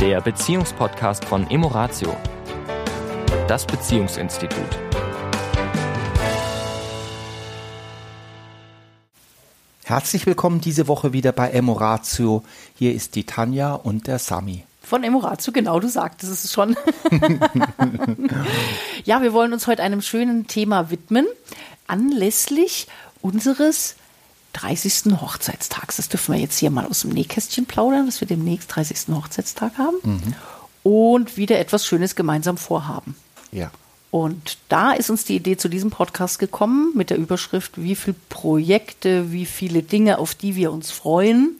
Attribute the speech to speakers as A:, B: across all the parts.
A: der Beziehungspodcast von Emoratio, das Beziehungsinstitut.
B: Herzlich willkommen diese Woche wieder bei Emoratio. Hier ist die Tanja und der Sami.
C: Von Emoratio, genau, du sagtest es schon. ja, wir wollen uns heute einem schönen Thema widmen, anlässlich unseres 30. Hochzeitstags. Das dürfen wir jetzt hier mal aus dem Nähkästchen plaudern, dass wir demnächst 30. Hochzeitstag haben mhm. und wieder etwas Schönes gemeinsam vorhaben.
B: Ja.
C: Und da ist uns die Idee zu diesem Podcast gekommen mit der Überschrift, wie viele Projekte, wie viele Dinge, auf die wir uns freuen,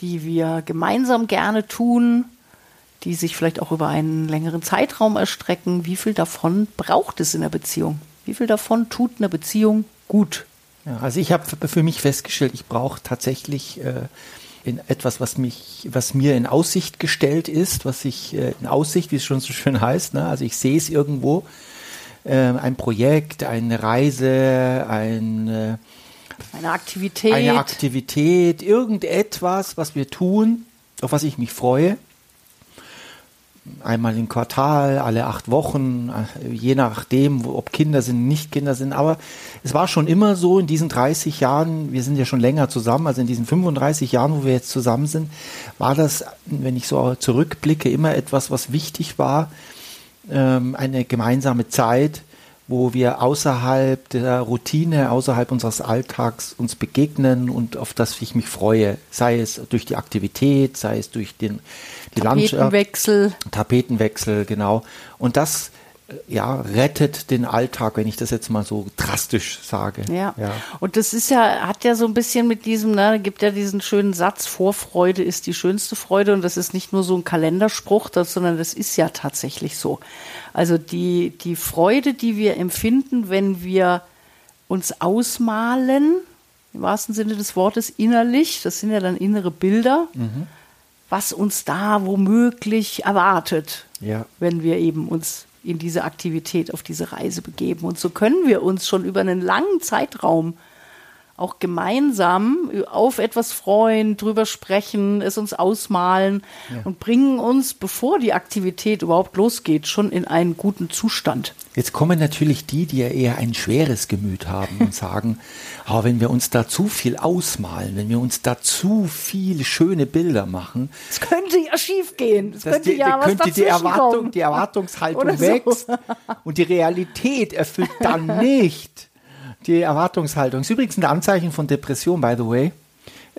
C: die wir gemeinsam gerne tun, die sich vielleicht auch über einen längeren Zeitraum erstrecken. Wie viel davon braucht es in der Beziehung? Wie viel davon tut eine Beziehung gut?
B: Ja, also ich habe für mich festgestellt, ich brauche tatsächlich äh, in etwas, was mich, was mir in Aussicht gestellt ist, was ich äh, in Aussicht, wie es schon so schön heißt, ne? also ich sehe es irgendwo, äh, ein Projekt, eine Reise, ein, äh,
C: eine Aktivität,
B: eine Aktivität, irgendetwas, was wir tun, auf was ich mich freue einmal im Quartal, alle acht Wochen, äh, je nachdem, ob Kinder sind, nicht Kinder sind. Aber es war schon immer so in diesen 30 Jahren, wir sind ja schon länger zusammen, also in diesen 35 Jahren, wo wir jetzt zusammen sind, war das, wenn ich so zurückblicke, immer etwas, was wichtig war, ähm, eine gemeinsame Zeit, wo wir außerhalb der Routine, außerhalb unseres Alltags uns begegnen und auf das ich mich freue. Sei es durch die Aktivität, sei es durch den, die
C: Tapetenwechsel.
B: Landschaft. Tapetenwechsel, genau. Und das ja, rettet den Alltag, wenn ich das jetzt mal so drastisch sage.
C: Ja. ja. Und das ist ja, hat ja so ein bisschen mit diesem, ne, gibt ja diesen schönen Satz, Vorfreude ist die schönste Freude und das ist nicht nur so ein Kalenderspruch, das, sondern das ist ja tatsächlich so. Also die, die Freude, die wir empfinden, wenn wir uns ausmalen, im wahrsten Sinne des Wortes innerlich, das sind ja dann innere Bilder, mhm. was uns da womöglich erwartet,
B: ja.
C: wenn wir eben uns in diese Aktivität, auf diese Reise begeben. Und so können wir uns schon über einen langen Zeitraum auch gemeinsam auf etwas freuen, drüber sprechen, es uns ausmalen ja. und bringen uns, bevor die Aktivität überhaupt losgeht, schon in einen guten Zustand.
B: Jetzt kommen natürlich die, die ja eher ein schweres Gemüt haben und sagen, oh, wenn wir uns da zu viel ausmalen, wenn wir uns da zu viele schöne Bilder machen.
C: Es könnte ja schief gehen. Es könnte
B: die,
C: ja
B: könnte was die, Erwartung, die Erwartungshaltung wächst so. und die Realität erfüllt dann nicht die Erwartungshaltung. Ist übrigens ein Anzeichen von Depression, by the way.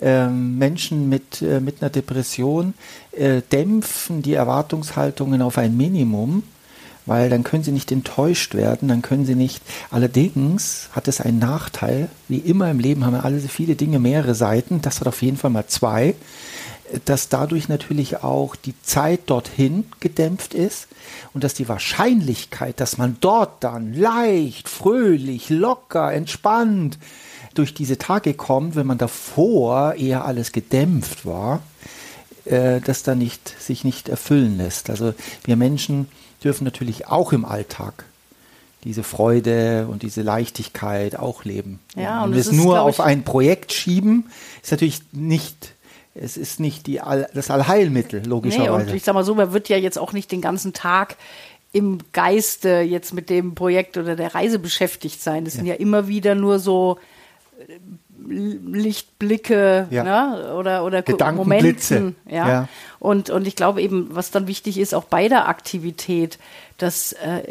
B: Ähm, Menschen mit, äh, mit einer Depression äh, dämpfen die Erwartungshaltungen auf ein Minimum, weil dann können sie nicht enttäuscht werden, dann können sie nicht. Allerdings hat es einen Nachteil, wie immer im Leben haben wir alle viele Dinge mehrere Seiten, das hat auf jeden Fall mal zwei dass dadurch natürlich auch die Zeit dorthin gedämpft ist und dass die Wahrscheinlichkeit, dass man dort dann leicht, fröhlich, locker, entspannt durch diese Tage kommt, wenn man davor eher alles gedämpft war, äh, dass da nicht, sich nicht erfüllen lässt. Also wir Menschen dürfen natürlich auch im Alltag diese Freude und diese Leichtigkeit auch leben.
C: Ja,
B: und, und es nur auf ein Projekt schieben, ist natürlich nicht es ist nicht die All, das Allheilmittel, logischerweise.
C: Nee, und ich sag mal so, man wird ja jetzt auch nicht den ganzen Tag im Geiste jetzt mit dem Projekt oder der Reise beschäftigt sein. Das ja. sind ja immer wieder nur so äh, Lichtblicke ja. ne? oder, oder
B: Momenten.
C: Ja. ja. Und, und ich glaube eben, was dann wichtig ist, auch bei der Aktivität, dass äh,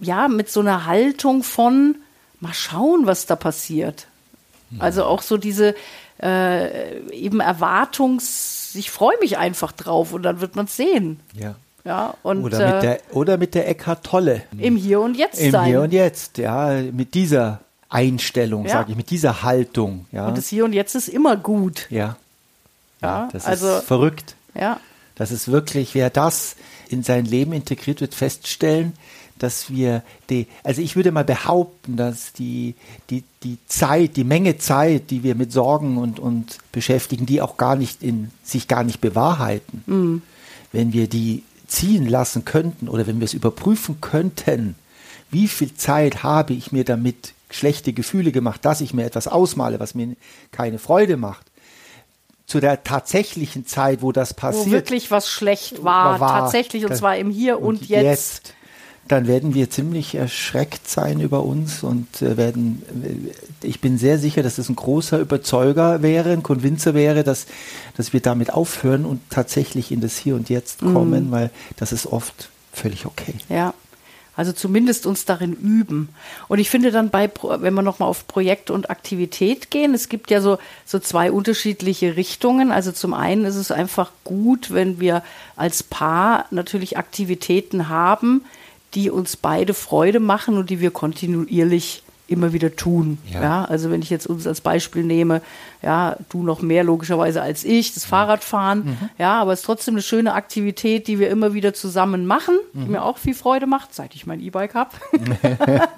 C: ja mit so einer Haltung von mal schauen, was da passiert. Also auch so diese, äh, eben Erwartungs, ich freue mich einfach drauf und dann wird man es sehen.
B: Ja.
C: Ja, und,
B: oder, mit äh, der, oder mit der Eckhart Tolle.
C: Im Hier und Jetzt
B: Im
C: sein.
B: Hier und Jetzt, ja, mit dieser Einstellung, ja. sage ich, mit dieser Haltung. Ja.
C: Und das Hier und Jetzt ist immer gut.
B: Ja.
C: Ja,
B: das
C: also,
B: ist verrückt.
C: Ja.
B: Das ist wirklich, wer das in sein Leben integriert wird, feststellen, dass wir die, also ich würde mal behaupten, dass die, die, die Zeit, die Menge Zeit, die wir mit Sorgen und, und beschäftigen, die auch gar nicht in, sich gar nicht bewahrheiten, mhm. wenn wir die ziehen lassen könnten oder wenn wir es überprüfen könnten, wie viel Zeit habe ich mir damit schlechte Gefühle gemacht, dass ich mir etwas ausmale, was mir keine Freude macht, zu der tatsächlichen Zeit, wo das passiert. Wo
C: wirklich was schlecht war, war tatsächlich, und zwar im Hier und, und jetzt. jetzt
B: dann werden wir ziemlich erschreckt sein über uns und äh, werden, äh, ich bin sehr sicher, dass es ein großer Überzeuger wäre, ein Konvinzer wäre, dass, dass wir damit aufhören und tatsächlich in das Hier und Jetzt mhm. kommen, mhm. weil das ist oft völlig okay.
C: Ja. Also zumindest uns darin üben. Und ich finde dann bei, wenn wir nochmal auf Projekt und Aktivität gehen, es gibt ja so, so zwei unterschiedliche Richtungen. Also zum einen ist es einfach gut, wenn wir als Paar natürlich Aktivitäten haben, die uns beide Freude machen und die wir kontinuierlich immer wieder tun. Ja. ja. also wenn ich jetzt uns als Beispiel nehme, ja, du noch mehr logischerweise als ich, das Fahrradfahren, mhm. ja, aber es ist trotzdem eine schöne Aktivität, die wir immer wieder zusammen machen, die mhm. mir auch viel Freude macht, seit ich mein E-Bike habe.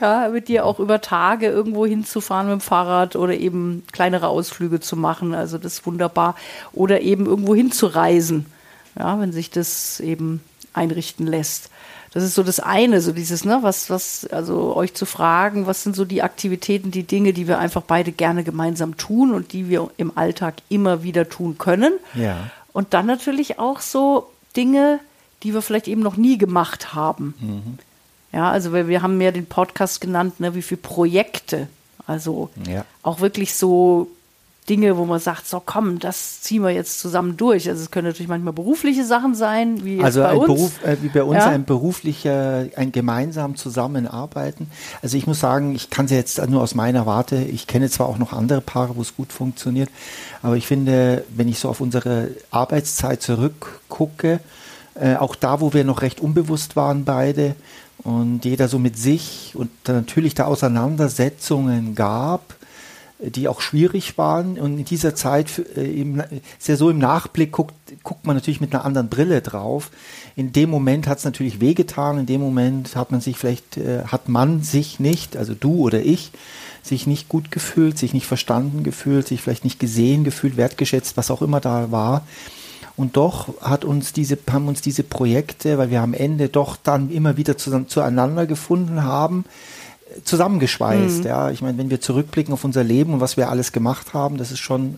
C: ja, mit dir auch über Tage irgendwo hinzufahren mit dem Fahrrad oder eben kleinere Ausflüge zu machen, also das ist wunderbar. Oder eben irgendwo hinzureisen, ja, wenn sich das eben einrichten lässt. Das ist so das eine, so dieses, ne, was, was, also euch zu fragen, was sind so die Aktivitäten, die Dinge, die wir einfach beide gerne gemeinsam tun und die wir im Alltag immer wieder tun können.
B: Ja.
C: Und dann natürlich auch so Dinge, die wir vielleicht eben noch nie gemacht haben. Mhm. Ja, also wir, wir haben ja den Podcast genannt, ne, wie viele Projekte. Also ja. auch wirklich so Dinge, wo man sagt, so komm, das ziehen wir jetzt zusammen durch. Also es können natürlich manchmal berufliche Sachen sein, wie
B: also
C: bei
B: ein
C: uns.
B: Beruf, äh, wie bei uns ja. ein beruflicher, ein gemeinsam Zusammenarbeiten. Also ich muss sagen, ich kann es jetzt nur aus meiner Warte. Ich kenne zwar auch noch andere Paare, wo es gut funktioniert, aber ich finde, wenn ich so auf unsere Arbeitszeit zurückgucke, äh, auch da, wo wir noch recht unbewusst waren beide und jeder so mit sich und natürlich da Auseinandersetzungen gab, die auch schwierig waren. Und in dieser Zeit, äh, ist ja so im Nachblick, guckt, guckt man natürlich mit einer anderen Brille drauf. In dem Moment hat es natürlich wehgetan, in dem Moment hat man sich vielleicht, äh, hat man sich nicht, also du oder ich, sich nicht gut gefühlt, sich nicht verstanden gefühlt, sich vielleicht nicht gesehen gefühlt, wertgeschätzt, was auch immer da war. Und doch hat uns diese, haben uns diese Projekte, weil wir am Ende doch dann immer wieder zueinander gefunden haben, zusammengeschweißt. Mhm. Ja, ich meine, wenn wir zurückblicken auf unser Leben und was wir alles gemacht haben, das ist schon,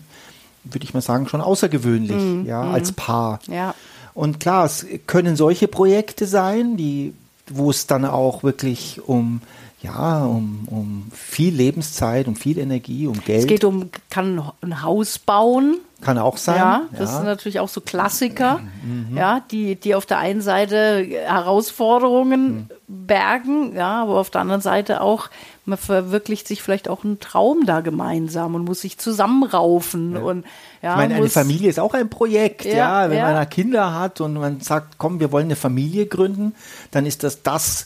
B: würde ich mal sagen, schon außergewöhnlich, mhm. ja, mhm. als Paar.
C: Ja.
B: Und klar, es können solche Projekte sein, die, wo es dann auch wirklich um ja, um, um viel Lebenszeit, um viel Energie, um Geld. Es
C: geht um, kann ein Haus bauen.
B: Kann auch sein.
C: Ja, das ja. sind natürlich auch so Klassiker, mhm. ja, die, die auf der einen Seite Herausforderungen mhm. bergen, ja, aber auf der anderen Seite auch, man verwirklicht sich vielleicht auch einen Traum da gemeinsam und muss sich zusammenraufen ja. und ja.
B: Ich meine, eine Familie ist auch ein Projekt, ja, ja wenn man Kinder hat und man sagt, komm, wir wollen eine Familie gründen, dann ist das das,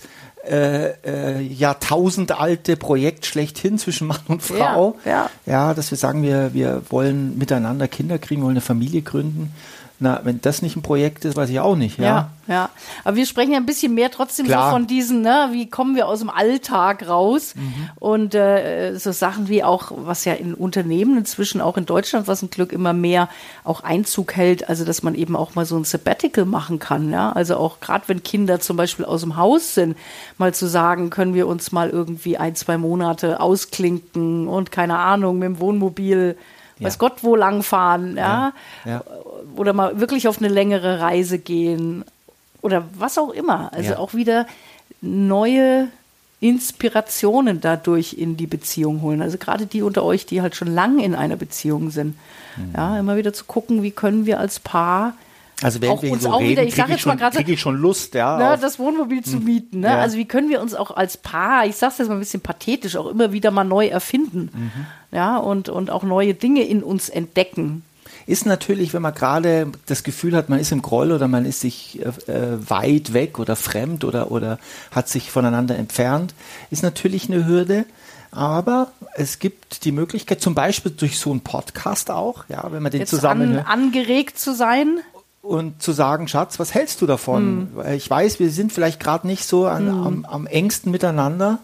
B: äh, äh, jahrtausendalte Projekt schlechthin zwischen Mann und Frau.
C: Ja, ja.
B: ja, dass wir sagen, wir, wir wollen miteinander Kinder kriegen, wollen eine Familie gründen. Na, wenn das nicht ein Projekt ist, weiß ich auch nicht. Ja,
C: ja. ja. Aber wir sprechen ja ein bisschen mehr trotzdem Klar. so von diesen, ne, wie kommen wir aus dem Alltag raus? Mhm. Und äh, so Sachen wie auch, was ja in Unternehmen inzwischen auch in Deutschland, was ein Glück immer mehr auch Einzug hält, also dass man eben auch mal so ein Sabbatical machen kann. Ja, also auch gerade wenn Kinder zum Beispiel aus dem Haus sind, mal zu sagen, können wir uns mal irgendwie ein, zwei Monate ausklinken und keine Ahnung mit dem Wohnmobil ja. weiß Gott wo langfahren, ja? ja? Oder mal wirklich auf eine längere Reise gehen oder was auch immer. Also auch wieder neue Inspirationen dadurch in die Beziehung holen. Also gerade die unter euch, die halt schon lange in einer Beziehung sind. Mhm. Ja, immer wieder zu gucken, wie können wir als Paar
B: also während wir so reden, kriege ich, krieg ich schon Lust, ja.
C: Ne, das Wohnmobil zu hm. mieten. Ne? Ja. Also wie können wir uns auch als Paar, ich sage es jetzt mal ein bisschen pathetisch, auch immer wieder mal neu erfinden. Mhm. Ja, und, und auch neue Dinge in uns entdecken.
B: Ist natürlich, wenn man gerade das Gefühl hat, man ist im Groll oder man ist sich äh, äh, weit weg oder fremd oder, oder hat sich voneinander entfernt, ist natürlich eine Hürde. Aber es gibt die Möglichkeit, zum Beispiel durch so einen Podcast auch, ja, wenn man den
C: Jetzt
B: zusammen.
C: An, angeregt zu sein
B: und zu sagen, Schatz, was hältst du davon? Mhm. Ich weiß, wir sind vielleicht gerade nicht so an, mhm. am, am, engsten miteinander.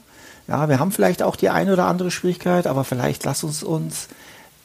B: Ja, wir haben vielleicht auch die eine oder andere Schwierigkeit, aber vielleicht lass uns uns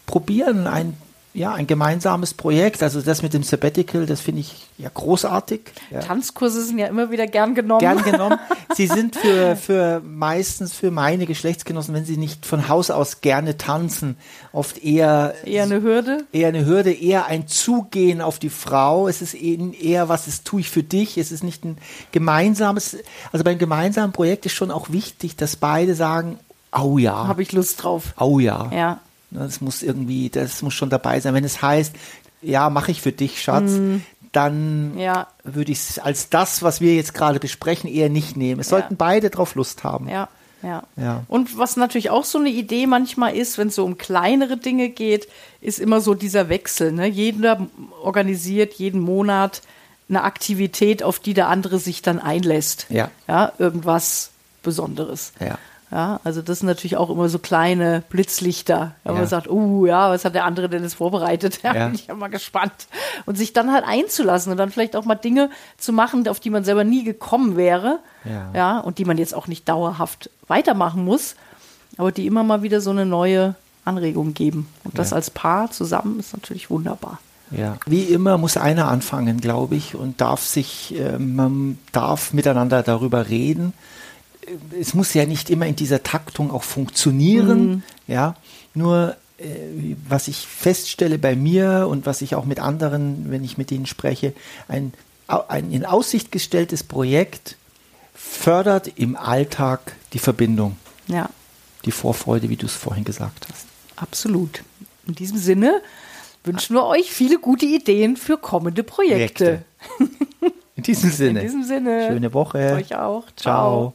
B: probieren, ein ja, ein gemeinsames Projekt. Also das mit dem Sabbatical, das finde ich ja großartig. Ja.
C: Tanzkurse sind ja immer wieder gern genommen.
B: Gern genommen. Sie sind für, für meistens für meine Geschlechtsgenossen, wenn sie nicht von Haus aus gerne tanzen, oft eher
C: eher eine Hürde.
B: Eher eine Hürde, eher ein Zugehen auf die Frau. Es ist eher was, das tue ich für dich. Es ist nicht ein gemeinsames, also beim gemeinsamen Projekt ist schon auch wichtig, dass beide sagen, oh ja.
C: Habe ich Lust drauf.
B: Oh ja.
C: Ja.
B: Das muss irgendwie, das muss schon dabei sein. Wenn es heißt, ja, mache ich für dich, Schatz, mm. dann
C: ja.
B: würde ich es als das, was wir jetzt gerade besprechen, eher nicht nehmen. Es ja. sollten beide drauf Lust haben.
C: Ja. Ja. ja. Und was natürlich auch so eine Idee manchmal ist, wenn es so um kleinere Dinge geht, ist immer so dieser Wechsel. Ne? Jeder organisiert jeden Monat eine Aktivität, auf die der andere sich dann einlässt.
B: Ja.
C: Ja, irgendwas Besonderes.
B: Ja.
C: Ja, also das sind natürlich auch immer so kleine Blitzlichter. Wenn ja. man sagt, uh, ja, was hat der andere denn jetzt vorbereitet? Ja, ja. bin ich ja mal gespannt. Und sich dann halt einzulassen und dann vielleicht auch mal Dinge zu machen, auf die man selber nie gekommen wäre.
B: Ja.
C: ja und die man jetzt auch nicht dauerhaft weitermachen muss, aber die immer mal wieder so eine neue Anregung geben. Und das als Paar zusammen ist natürlich wunderbar.
B: Ja, wie immer muss einer anfangen, glaube ich, und darf sich, äh, man darf miteinander darüber reden es muss ja nicht immer in dieser Taktung auch funktionieren, mhm. ja. Nur äh, was ich feststelle bei mir und was ich auch mit anderen, wenn ich mit ihnen spreche, ein, ein in Aussicht gestelltes Projekt fördert im Alltag die Verbindung.
C: Ja.
B: Die Vorfreude, wie du es vorhin gesagt hast.
C: Absolut. In diesem Sinne wünschen wir euch viele gute Ideen für kommende Projekte.
B: Projekte. In diesem Sinne.
C: In diesem Sinne.
B: Schöne Woche.
C: Euch auch. Ciao. Ciao.